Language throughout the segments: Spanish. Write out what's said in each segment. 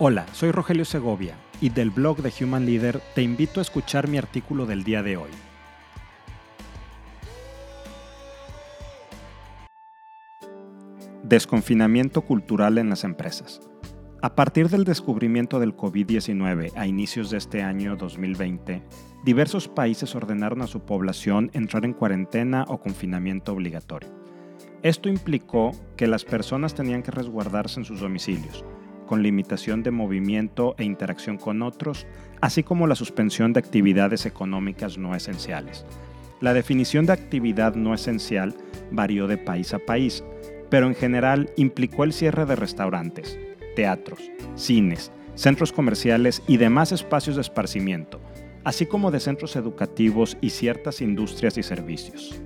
Hola, soy Rogelio Segovia y del blog de Human Leader te invito a escuchar mi artículo del día de hoy. Desconfinamiento cultural en las empresas. A partir del descubrimiento del COVID-19 a inicios de este año 2020, diversos países ordenaron a su población entrar en cuarentena o confinamiento obligatorio. Esto implicó que las personas tenían que resguardarse en sus domicilios, con limitación de movimiento e interacción con otros, así como la suspensión de actividades económicas no esenciales. La definición de actividad no esencial varió de país a país, pero en general implicó el cierre de restaurantes, teatros, cines, centros comerciales y demás espacios de esparcimiento, así como de centros educativos y ciertas industrias y servicios.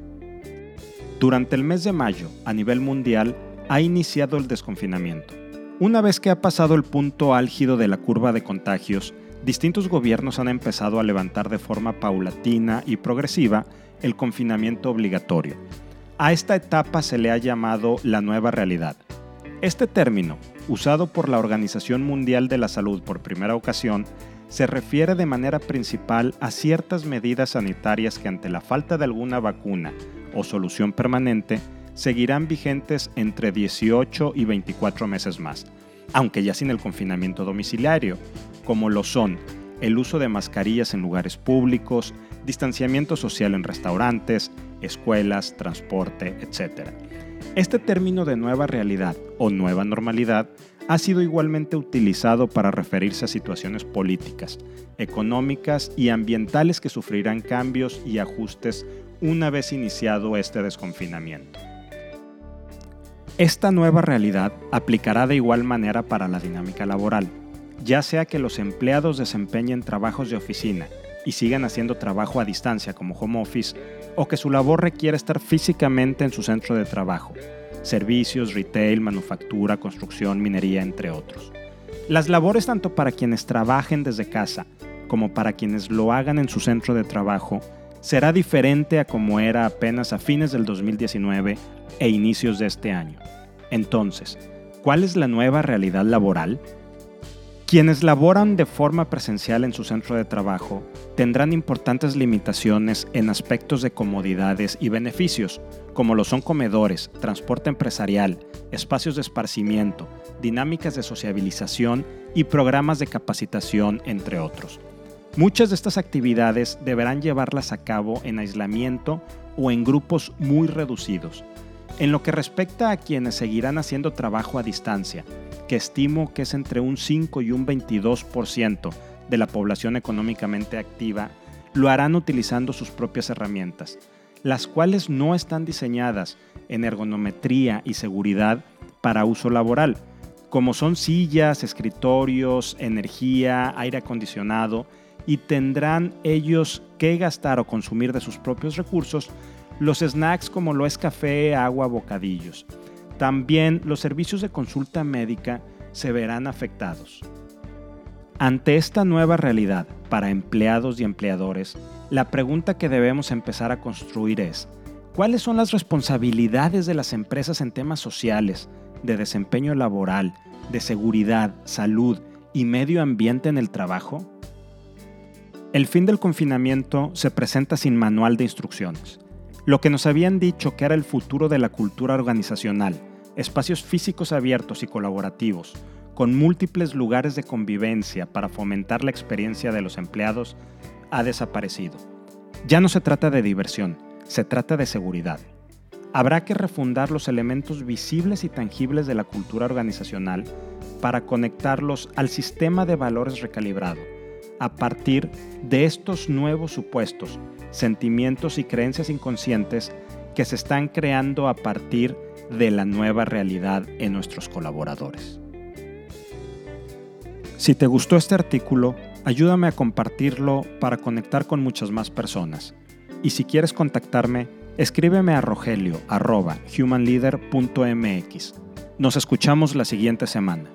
Durante el mes de mayo, a nivel mundial, ha iniciado el desconfinamiento. Una vez que ha pasado el punto álgido de la curva de contagios, distintos gobiernos han empezado a levantar de forma paulatina y progresiva el confinamiento obligatorio. A esta etapa se le ha llamado la nueva realidad. Este término, usado por la Organización Mundial de la Salud por primera ocasión, se refiere de manera principal a ciertas medidas sanitarias que ante la falta de alguna vacuna o solución permanente seguirán vigentes entre 18 y 24 meses más, aunque ya sin el confinamiento domiciliario, como lo son el uso de mascarillas en lugares públicos, distanciamiento social en restaurantes, escuelas, transporte, etc. Este término de nueva realidad o nueva normalidad ha sido igualmente utilizado para referirse a situaciones políticas, económicas y ambientales que sufrirán cambios y ajustes una vez iniciado este desconfinamiento. Esta nueva realidad aplicará de igual manera para la dinámica laboral, ya sea que los empleados desempeñen trabajos de oficina y sigan haciendo trabajo a distancia como home office, o que su labor requiera estar físicamente en su centro de trabajo, servicios, retail, manufactura, construcción, minería, entre otros. Las labores tanto para quienes trabajen desde casa como para quienes lo hagan en su centro de trabajo será diferente a como era apenas a fines del 2019 e inicios de este año. Entonces, ¿cuál es la nueva realidad laboral? Quienes laboran de forma presencial en su centro de trabajo tendrán importantes limitaciones en aspectos de comodidades y beneficios, como lo son comedores, transporte empresarial, espacios de esparcimiento, dinámicas de sociabilización y programas de capacitación, entre otros. Muchas de estas actividades deberán llevarlas a cabo en aislamiento o en grupos muy reducidos. En lo que respecta a quienes seguirán haciendo trabajo a distancia, que estimo que es entre un 5 y un 22% de la población económicamente activa, lo harán utilizando sus propias herramientas, las cuales no están diseñadas en ergonometría y seguridad para uso laboral, como son sillas, escritorios, energía, aire acondicionado, y tendrán ellos que gastar o consumir de sus propios recursos los snacks como lo es café, agua, bocadillos. También los servicios de consulta médica se verán afectados. Ante esta nueva realidad para empleados y empleadores, la pregunta que debemos empezar a construir es, ¿cuáles son las responsabilidades de las empresas en temas sociales, de desempeño laboral, de seguridad, salud y medio ambiente en el trabajo? El fin del confinamiento se presenta sin manual de instrucciones. Lo que nos habían dicho que era el futuro de la cultura organizacional, espacios físicos abiertos y colaborativos, con múltiples lugares de convivencia para fomentar la experiencia de los empleados, ha desaparecido. Ya no se trata de diversión, se trata de seguridad. Habrá que refundar los elementos visibles y tangibles de la cultura organizacional para conectarlos al sistema de valores recalibrado a partir de estos nuevos supuestos, sentimientos y creencias inconscientes que se están creando a partir de la nueva realidad en nuestros colaboradores. Si te gustó este artículo, ayúdame a compartirlo para conectar con muchas más personas. Y si quieres contactarme, escríbeme a rogelio.humanleader.mx. Nos escuchamos la siguiente semana.